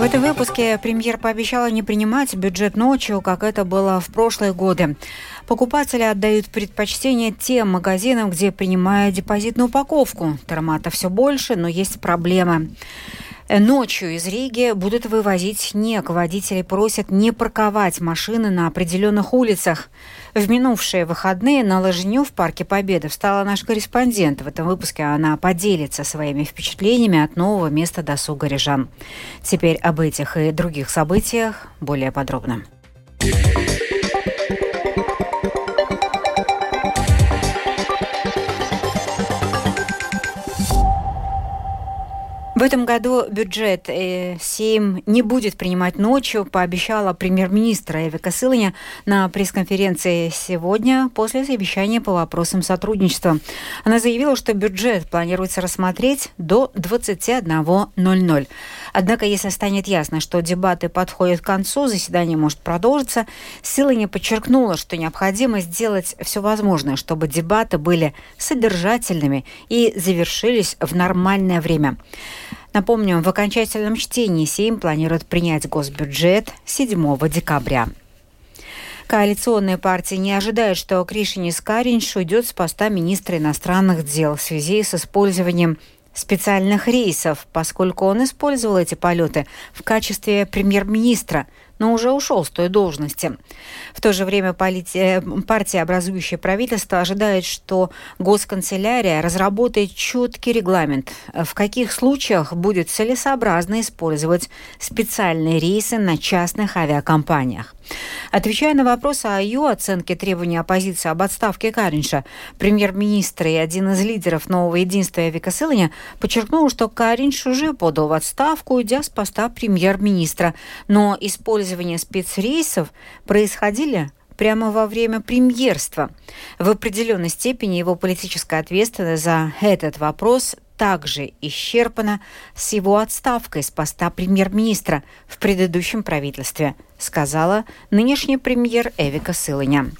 В этом выпуске премьер пообещала не принимать бюджет ночью, как это было в прошлые годы. Покупатели отдают предпочтение тем магазинам, где принимают депозитную упаковку. Тормата все больше, но есть проблемы. Ночью из Риги будут вывозить снег. Водители просят не парковать машины на определенных улицах. В минувшие выходные на лыжню в Парке Победы встала наш корреспондент. В этом выпуске она поделится своими впечатлениями от нового места досуга рижан. Теперь об этих и других событиях более подробно. В этом году бюджет э, Сейм не будет принимать ночью, пообещала премьер-министр Эвика Сылыня на пресс-конференции сегодня после совещания по вопросам сотрудничества. Она заявила, что бюджет планируется рассмотреть до 21.00. Однако, если станет ясно, что дебаты подходят к концу, заседание может продолжиться, Сылыня подчеркнула, что необходимо сделать все возможное, чтобы дебаты были содержательными и завершились в нормальное время. Напомню, в окончательном чтении Сейм планирует принять госбюджет 7 декабря. Коалиционная партия не ожидает, что Кришинис Каринч уйдет с поста министра иностранных дел в связи с использованием специальных рейсов, поскольку он использовал эти полеты в качестве премьер-министра – но уже ушел с той должности. В то же время полити... партия, образующая правительство, ожидает, что госканцелярия разработает четкий регламент, в каких случаях будет целесообразно использовать специальные рейсы на частных авиакомпаниях. Отвечая на вопрос о ее оценке требований оппозиции об отставке Каринша, премьер-министр и один из лидеров нового единства Эвика Сылыня подчеркнул, что Каринш уже подал в отставку, уйдя с поста премьер-министра. Но использование спецрейсов происходили прямо во время премьерства. В определенной степени его политическая ответственность за этот вопрос также исчерпана с его отставкой с поста премьер-министра в предыдущем правительстве, сказала нынешний премьер Эвика Сылыня.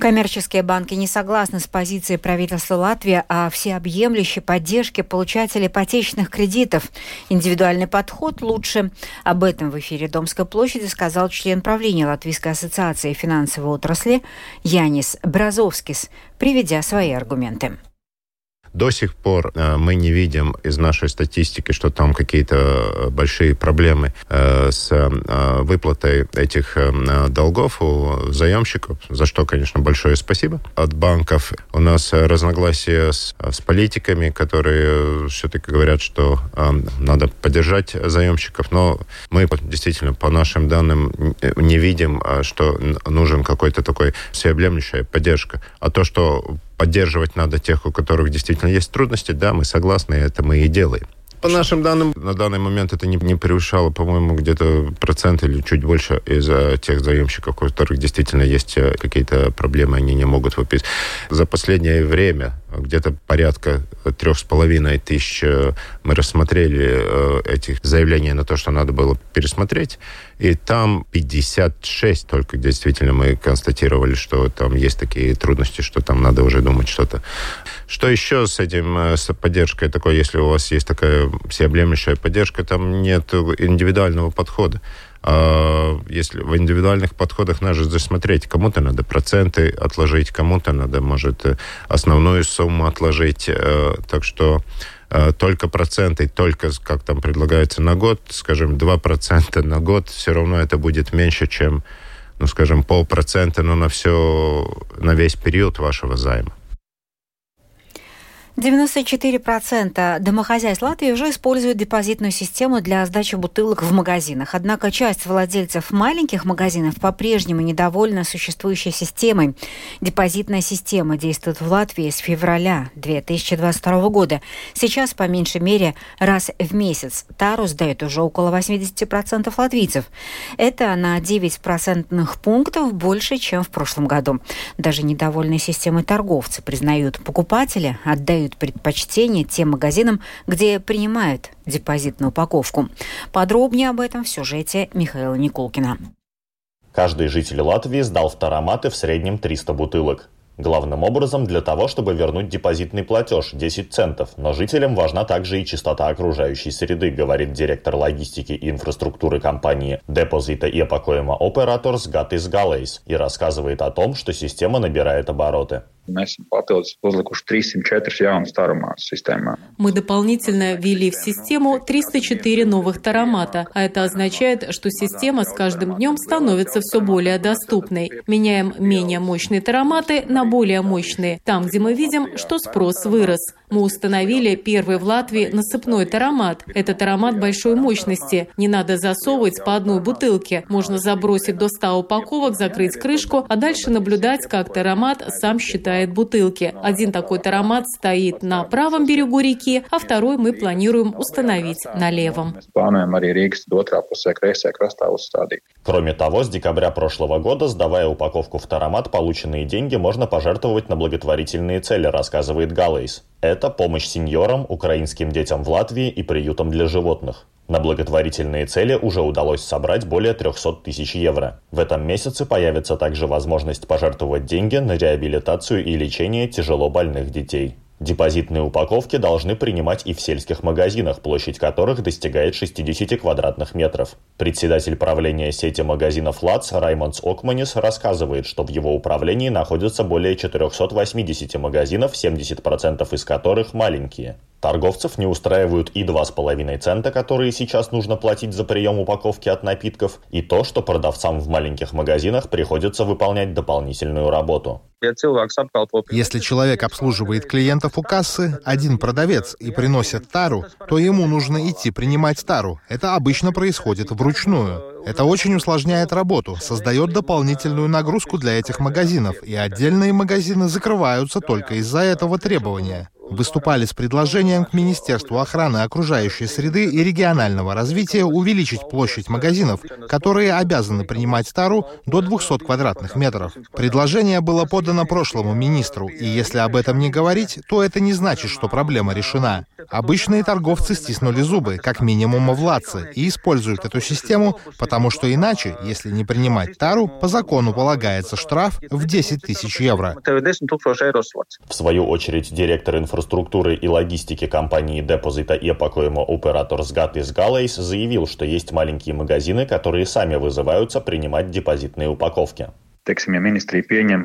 Коммерческие банки не согласны с позицией правительства Латвии о всеобъемлющей поддержке получателей ипотечных кредитов. Индивидуальный подход лучше. Об этом в эфире Домской площади сказал член правления Латвийской ассоциации финансовой отрасли Янис Бразовскис, приведя свои аргументы. До сих пор э, мы не видим из нашей статистики, что там какие-то э, большие проблемы э, с выплатой этих долгов у заемщиков, за что, конечно, большое спасибо от банков. У нас разногласия с, с политиками, которые все-таки говорят, что надо поддержать заемщиков, но мы действительно по нашим данным не видим, что нужен какой-то такой всеобъемлющая поддержка. А то, что поддерживать надо тех, у которых действительно есть трудности, да, мы согласны, это мы и делаем. По нашим данным, на данный момент это не, не превышало, по-моему, где-то процент или чуть больше из тех заемщиков, у которых действительно есть э, какие-то проблемы, они не могут выписать. За последнее время где-то порядка трех с половиной тысяч э, мы рассмотрели э, этих заявлений на то, что надо было пересмотреть. И там 56 только действительно мы констатировали, что там есть такие трудности, что там надо уже думать что-то. Что еще с этим, э, с поддержкой такой, если у вас есть такая всеобъемлющая поддержка, там нет индивидуального подхода. А, если в индивидуальных подходах надо засмотреть, кому-то надо проценты отложить, кому-то надо, может, основную сумму отложить. Э, так что э, только проценты, только, как там предлагается, на год, скажем, 2% на год, все равно это будет меньше, чем, ну, скажем, полпроцента, но на все, на весь период вашего займа. 94% домохозяйств Латвии уже используют депозитную систему для сдачи бутылок в магазинах. Однако часть владельцев маленьких магазинов по-прежнему недовольна существующей системой. Депозитная система действует в Латвии с февраля 2022 года. Сейчас, по меньшей мере, раз в месяц Тару сдает уже около 80% латвийцев. Это на 9 процентных пунктов больше, чем в прошлом году. Даже недовольные системой торговцы признают, покупатели отдают отдают предпочтение тем магазинам, где принимают депозитную упаковку. Подробнее об этом в сюжете Михаила Никулкина. Каждый житель Латвии сдал в тароматы в среднем 300 бутылок. Главным образом для того, чтобы вернуть депозитный платеж 10 центов, но жителям важна также и чистота окружающей среды, говорит директор логистики и инфраструктуры компании Депозита и Epacoima Operators Gatis Galleys и рассказывает о том, что система набирает обороты. Mēs papildus uzlikuši 304 jaunas таромата системā. Мы дополнительно ввели в систему 304 новых таромата, а это означает, что система с каждым днем становится все более доступной. Меняем менее мощные тароматы на более мощные, там, где мы видим, что спрос вырос. Мы установили первый в Латвии насыпной таромат. Это таромат большой мощности. Не надо засовывать по одной бутылке. Можно забросить до 100 упаковок, закрыть крышку, а дальше наблюдать, как таромат сам считает бутылки. Один такой таромат стоит на правом берегу реки, а второй мы планируем установить на левом. Кроме того, с декабря прошлого года, сдавая упаковку в таромат, полученные деньги можно пожертвовать на благотворительные цели, рассказывает Галлейс. Это помощь сеньорам, украинским детям в Латвии и приютам для животных. На благотворительные цели уже удалось собрать более 300 тысяч евро. В этом месяце появится также возможность пожертвовать деньги на реабилитацию и лечение тяжело больных детей. Депозитные упаковки должны принимать и в сельских магазинах, площадь которых достигает 60 квадратных метров. Председатель правления сети магазинов ЛАЦ Раймондс Окманис рассказывает, что в его управлении находится более 480 магазинов, 70% из которых маленькие. Торговцев не устраивают и 2,5 цента, которые сейчас нужно платить за прием упаковки от напитков, и то, что продавцам в маленьких магазинах приходится выполнять дополнительную работу. Если человек обслуживает клиентов у кассы, один продавец, и приносит тару, то ему нужно идти принимать тару. Это обычно происходит вручную. Это очень усложняет работу, создает дополнительную нагрузку для этих магазинов, и отдельные магазины закрываются только из-за этого требования выступали с предложением к Министерству охраны окружающей среды и регионального развития увеличить площадь магазинов, которые обязаны принимать тару до 200 квадратных метров. Предложение было подано прошлому министру, и если об этом не говорить, то это не значит, что проблема решена. Обычные торговцы стиснули зубы, как минимум владцы, и используют эту систему, потому что иначе, если не принимать тару, по закону полагается штраф в 10 тысяч евро. В свою очередь, директор информации инфраструктуры и логистики компании Депозита и Epacoimo Operators Gatis Galleys заявил, что есть маленькие магазины, которые сами вызываются принимать депозитные упаковки.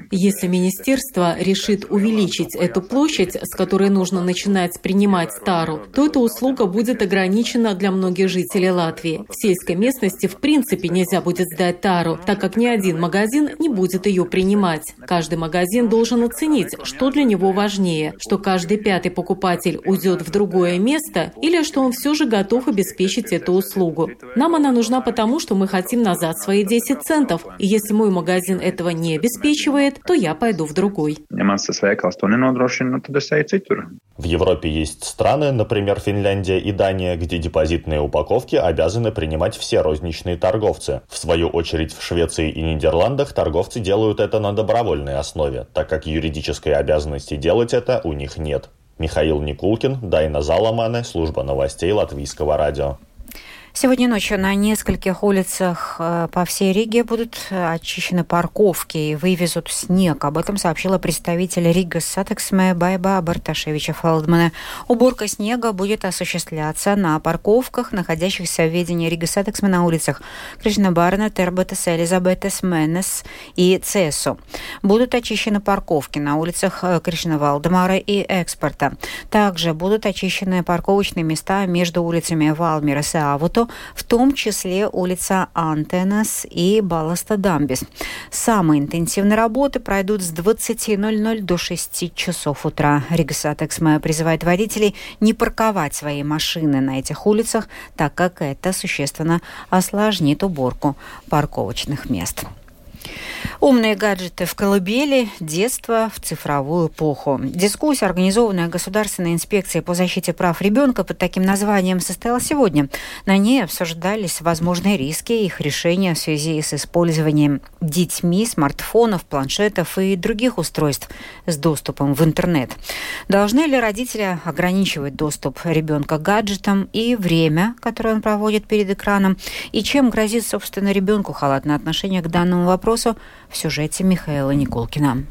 Если министерство решит увеличить эту площадь, с которой нужно начинать принимать тару, то эта услуга будет ограничена для многих жителей Латвии. В сельской местности в принципе нельзя будет сдать тару, так как ни один магазин не будет ее принимать. Каждый магазин должен оценить, что для него важнее, что каждый пятый покупатель уйдет в другое место или что он все же готов обеспечить эту услугу. Нам она нужна потому, что мы хотим назад свои 10 центов, и если мой магазин этого не обеспечивает, то я пойду в другой. В Европе есть страны, например, Финляндия и Дания, где депозитные упаковки обязаны принимать все розничные торговцы. В свою очередь в Швеции и Нидерландах торговцы делают это на добровольной основе, так как юридической обязанности делать это у них нет. Михаил Никулкин, Дайна Заламане, служба новостей Латвийского радио. Сегодня ночью на нескольких улицах э, по всей Риге будут очищены парковки и вывезут снег. Об этом сообщила представитель Ригас Сатиксме Байба Барташевича Фелдмана. Уборка снега будет осуществляться на парковках, находящихся в ведении Ригас Сатиксме на улицах Кришьяня Барона, Тербетес, Элизабетес, Менес и Цесу. Будут очищены парковки на улицах э, Кришьяня Валдемара и Экспорта. Также будут очищены парковочные места между улицами Валмирес и Авоту, работу, в том числе улица Антенас и Баласта Дамбис. Самые интенсивные работы пройдут с 20.00 до 6 часов утра. Ригас Сатиксме призывает водителей не парковать свои машины на этих улицах, так как это существенно осложнит уборку парковочных мест. Умные гаджеты в колыбели, детство в цифровую эпоху. Дискуссия, организованная Государственной инспекцией по защите прав ребенка под таким названием, состоялась сегодня. На ней обсуждались возможные риски и их решения в связи с использованием детьми смартфонов, планшетов и других устройств с доступом в интернет. Должны ли родители ограничивать доступ ребенка к гаджетам и время, которое он проводит перед экраном, и чем грозит, собственно, ребенку халатное отношение к данному вопросу, в сюжете Михаила Николкина.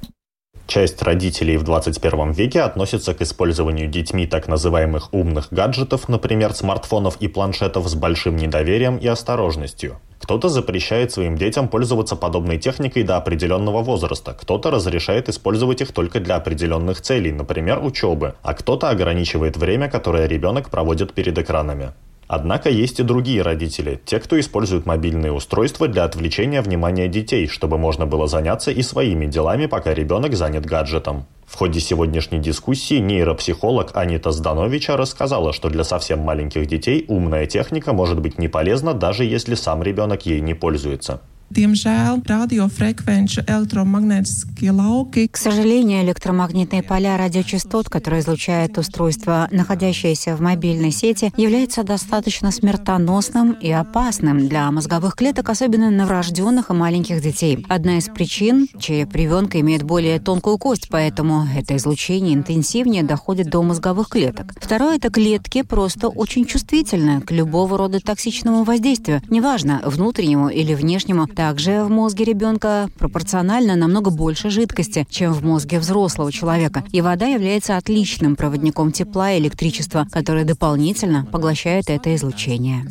Часть родителей в 21 веке относится к использованию детьми так называемых умных гаджетов, например, смартфонов и планшетов с большим недоверием и осторожностью. Кто-то запрещает своим детям пользоваться подобной техникой до определенного возраста, кто-то разрешает использовать их только для определенных целей, например, учебы, а кто-то ограничивает время, которое ребенок проводит перед экранами. Однако есть и другие родители, те, кто использует мобильные устройства для отвлечения внимания детей, чтобы можно было заняться и своими делами, пока ребенок занят гаджетом. В ходе сегодняшней дискуссии нейропсихолог Анита Здановича рассказала, что для совсем маленьких детей умная техника может быть не полезна, даже если сам ребенок ей не пользуется. Diemžēl radiofrekvenču электромагнитские lauki. К сожалению, электромагнитные поля радиочастот, которые излучает устройство, находящееся в мобильной сети, являются достаточно смертоносным и опасным для мозговых клеток, особенно новорожденных и маленьких детей. Одна из причин – череп ребенка имеет более тонкую кость, поэтому это излучение интенсивнее доходит до мозговых клеток. Второе – это клетки просто очень чувствительны к любого рода токсичному воздействию, неважно, внутреннему или внешнему, также в мозге ребенка пропорционально намного больше жидкости, чем в мозге взрослого человека. И вода является отличным проводником тепла и электричества, которое дополнительно поглощает это излучение.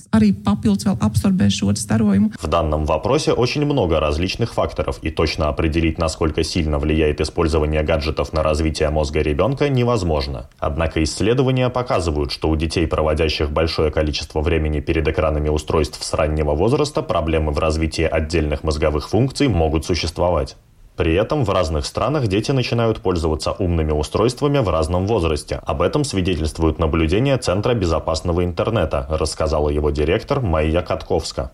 В данном вопросе очень много различных факторов, и точно определить, насколько сильно влияет использование гаджетов на развитие мозга ребенка, невозможно. Однако исследования показывают, что у детей, проводящих большое количество времени перед экранами устройств с раннего возраста, проблемы в развитии отдельных отдельных мозговых функций могут существовать. При этом в разных странах дети начинают пользоваться умными устройствами в разном возрасте. Об этом свидетельствуют наблюдения Центра безопасного интернета, рассказала его директор Майя Катковска.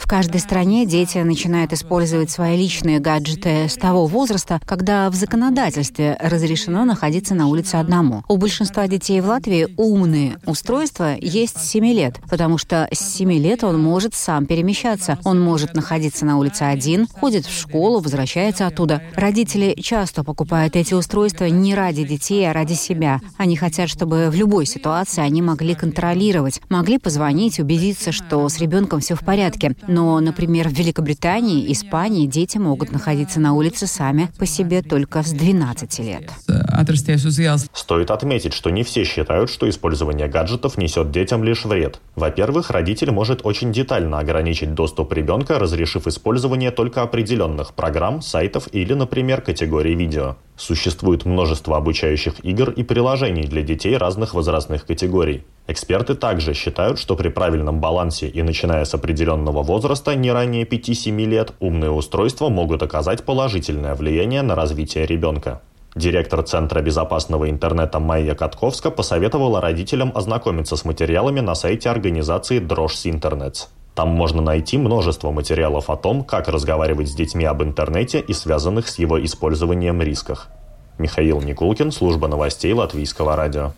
В каждой стране дети начинают использовать свои личные гаджеты с того возраста, когда в законодательстве разрешено находиться на улице одному. У большинства детей в Латвии умные устройства есть с 7 лет, потому что с 7 лет он может сам перемещаться. Он может находиться на улице один, ходит в школу, школу, возвращается оттуда. Родители часто покупают эти устройства не ради детей, а ради себя. Они хотят, чтобы в любой ситуации они могли контролировать, могли позвонить, убедиться, что с ребенком все в порядке. Но, например, в Великобритании, Испании дети могут находиться на улице сами по себе только с 12 лет. Стоит отметить, что не все считают, что использование гаджетов несет детям лишь вред. Во-первых, родитель может очень детально ограничить доступ ребенка, разрешив использование только определенных программ, сайтов или, например, категорий видео. Существует множество обучающих игр и приложений для детей разных возрастных категорий. Эксперты также считают, что при правильном балансе и начиная с определенного возраста, не ранее 5-7 лет, умные устройства могут оказать положительное влияние на развитие ребенка. Директор Центра безопасного интернета Майя Катковска посоветовала родителям ознакомиться с материалами на сайте организации Дрожс Интернет. Там можно найти множество материалов о том, как разговаривать с детьми об интернете и связанных с его использованием рисках. Михаил Никулкин, служба новостей Латвийского радио.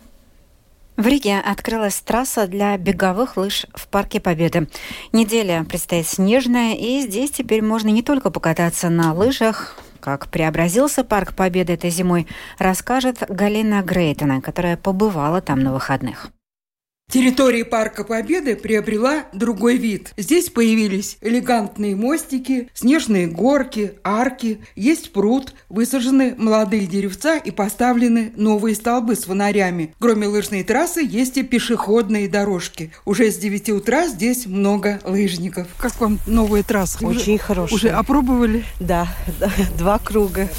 В Риге открылась трасса для беговых лыж в Парке Победы. Неделя предстоит снежная, и здесь теперь можно не только покататься на лыжах, как преобразился Парк Победы этой зимой, расскажет Галина Грейтона, которая побывала там на выходных. Территория Парка Победы приобрела другой вид. Здесь появились элегантные мостики, снежные горки, арки, есть пруд, высажены молодые деревца и поставлены новые столбы с фонарями. Кроме лыжной трассы есть и пешеходные дорожки. Уже с 9 утра здесь много лыжников. Как вам новая трасса? Очень хорошая. Уже опробовали? Да, да, два круга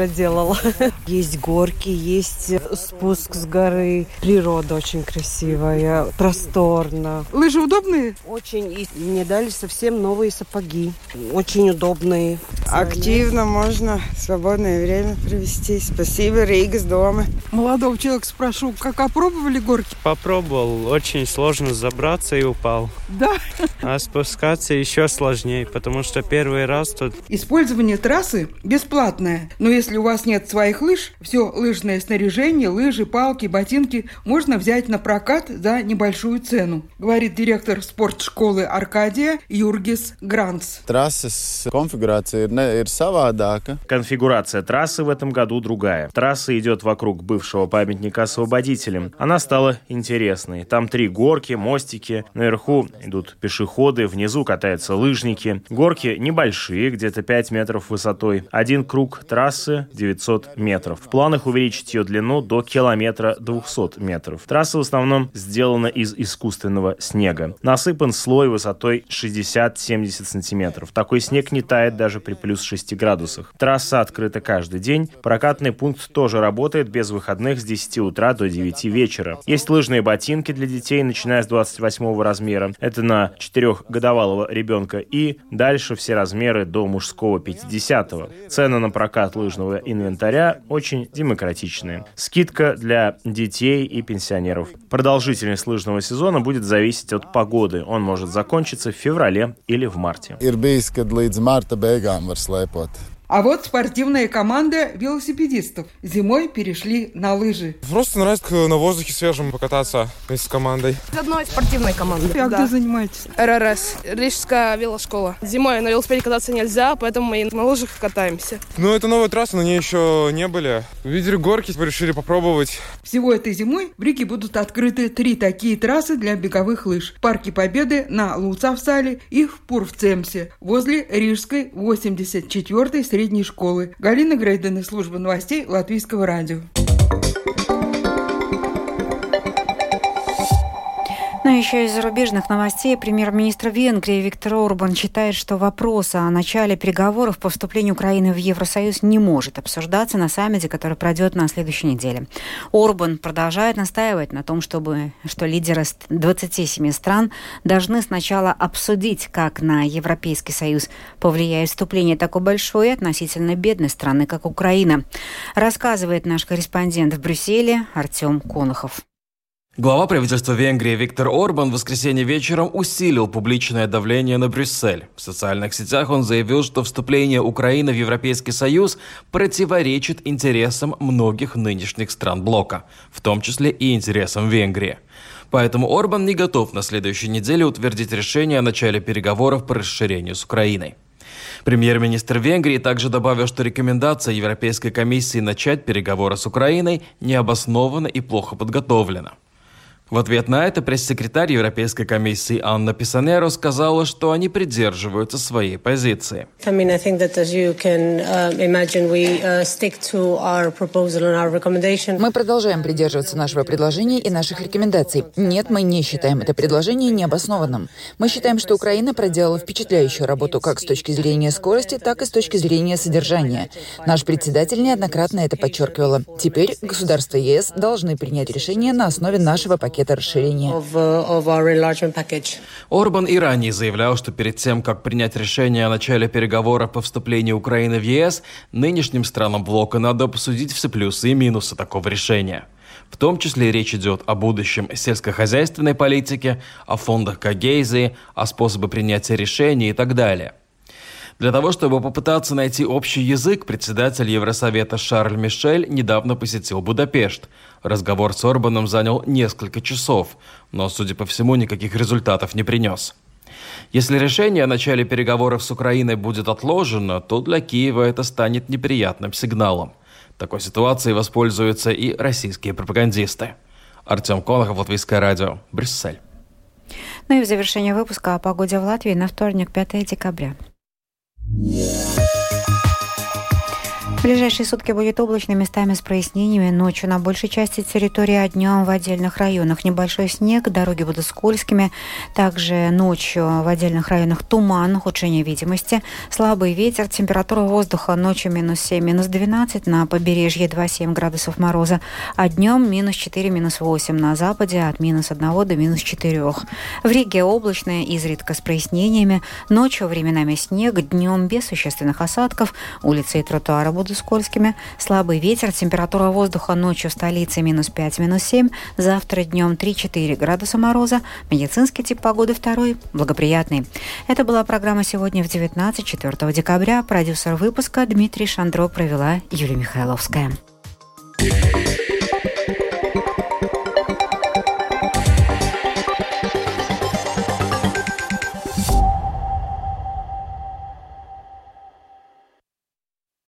проделала. Есть горки, есть спуск с горы. Природа очень красивая, просторно. Лыжи удобные? Очень. И мне дали совсем новые сапоги. Очень удобные. Активно можно свободное время провести. Спасибо, Рига с дома. Молодого человека спрошу, как опробовали горки? Попробовал. Очень сложно забраться и упал. Да? А спускаться еще сложнее, потому что первый раз тут... Использование трассы бесплатное, но если если у вас нет своих лыж, все лыжное снаряжение, лыжи, палки, ботинки можно взять на прокат за небольшую цену, говорит директор спортшколы Аркадия Юргис Гранц. Трассы конфигурация ir savādāka. Конфигурация трассы в этом году другая. Трасса идет вокруг бывшего памятника освободителям. Она стала интересной. Там три горки, мостики. Наверху идут пешеходы, внизу катаются лыжники. Горки небольшие, где-то 5 метров высотой. Один круг трассы трассы 900 метров. В планах увеличить ее длину до километра 200 метров. Трасса в основном сделана из искусственного снега. Насыпан слой высотой 60-70 сантиметров. Такой снег не тает даже при плюс 6 градусах. Трасса открыта каждый день. Прокатный пункт тоже работает без выходных с 10 утра до 9 вечера. Есть лыжные ботинки для детей, начиная с 28 размера. Это на 4-годовалого ребенка. И дальше все размеры до мужского 50-го. Цены на прокат лыжного инвентаря очень демократичные. Скидка для детей и пенсионеров. Продолжительность лыжного сезона будет зависеть от погоды. Он может закончиться в феврале или в марте. А вот спортивная команда велосипедистов зимой перешли на лыжи. Просто нравится на воздухе свежем покататься вместе с командой. Из одной спортивной команды. А да. где занимаетесь? РРС, Рижская велошкола. Зимой на велосипеде кататься нельзя, поэтому мы на лыжах катаемся. Ну, это новая трасса, на ней еще не были. Видели горки, решили попробовать. Всего этой зимой в Риге будут открыты три такие трассы для беговых лыж. В Парке Победы на Луцавсале и в Пурвцемсе возле Рижской 84-й средней средней школы. Галина Грейден служба новостей Латвийского радио. Но еще из зарубежных новостей премьер-министр Венгрии Виктор Орбан считает, что вопрос о начале переговоров по вступлению Украины в Евросоюз не может обсуждаться на саммите, который пройдет на следующей неделе. Орбан продолжает настаивать на том, чтобы, что лидеры 27 стран должны сначала обсудить, как на Европейский Союз повлияет вступление такой большой и относительно бедной страны, как Украина, рассказывает наш корреспондент в Брюсселе Артем Конохов. Глава правительства Венгрии Виктор Орбан в воскресенье вечером усилил публичное давление на Брюссель. В социальных сетях он заявил, что вступление Украины в Европейский Союз противоречит интересам многих нынешних стран блока, в том числе и интересам Венгрии. Поэтому Орбан не готов на следующей неделе утвердить решение о начале переговоров по расширению с Украиной. Премьер-министр Венгрии также добавил, что рекомендация Европейской комиссии начать переговоры с Украиной необоснована и плохо подготовлена. В ответ на это пресс-секретарь Европейской комиссии Анна Писанеро сказала, что они придерживаются своей позиции. Мы продолжаем придерживаться нашего предложения и наших рекомендаций. Нет, мы не считаем это предложение необоснованным. Мы считаем, что Украина проделала впечатляющую работу как с точки зрения скорости, так и с точки зрения содержания. Наш председатель неоднократно это подчеркивала. Теперь государства ЕС должны принять решение на основе нашего пакета пакета расширения. Uh, Орбан и ранее заявлял, что перед тем, как принять решение о начале переговоров по вступлению Украины в ЕС, нынешним странам блока надо обсудить все плюсы и минусы такого решения. В том числе речь идет о будущем сельскохозяйственной политике, о фондах Кагейзии, о способе принятия решений и так далее. Для того, чтобы попытаться найти общий язык, председатель Евросовета Шарль Мишель недавно посетил Будапешт. Разговор с Орбаном занял несколько часов, но, судя по всему, никаких результатов не принес. Если решение о начале переговоров с Украиной будет отложено, то для Киева это станет неприятным сигналом. Такой ситуацией воспользуются и российские пропагандисты. Артем Конохов, Латвийское радио, Брюссель. Ну и в завершение выпуска о погоде в Латвии на вторник, 5 декабря. Yeah. В ближайшие сутки будет облачно, местами с прояснениями. Ночью на большей части территории, а днем в отдельных районах небольшой снег, дороги будут скользкими. Также ночью в отдельных районах туман, ухудшение видимости, слабый ветер, температура воздуха ночью минус 7, минус 12, на побережье 2-7 градусов мороза, а днем минус 4, минус 8 на западе, от минус 1 до минус 4. В Риге облачное, изредка с прояснениями. Ночью временами снег, днем без существенных осадков. Улицы и тротуары будут будут скользкими. Слабый ветер, температура воздуха ночью в столице минус 5, минус 7. Завтра днем 3-4 градуса мороза. Медицинский тип погоды второй, благоприятный. Это была программа «Сегодня в 19, 4 декабря». Продюсер выпуска Дмитрий Шандро провела Юлия Михайловская. Yeah.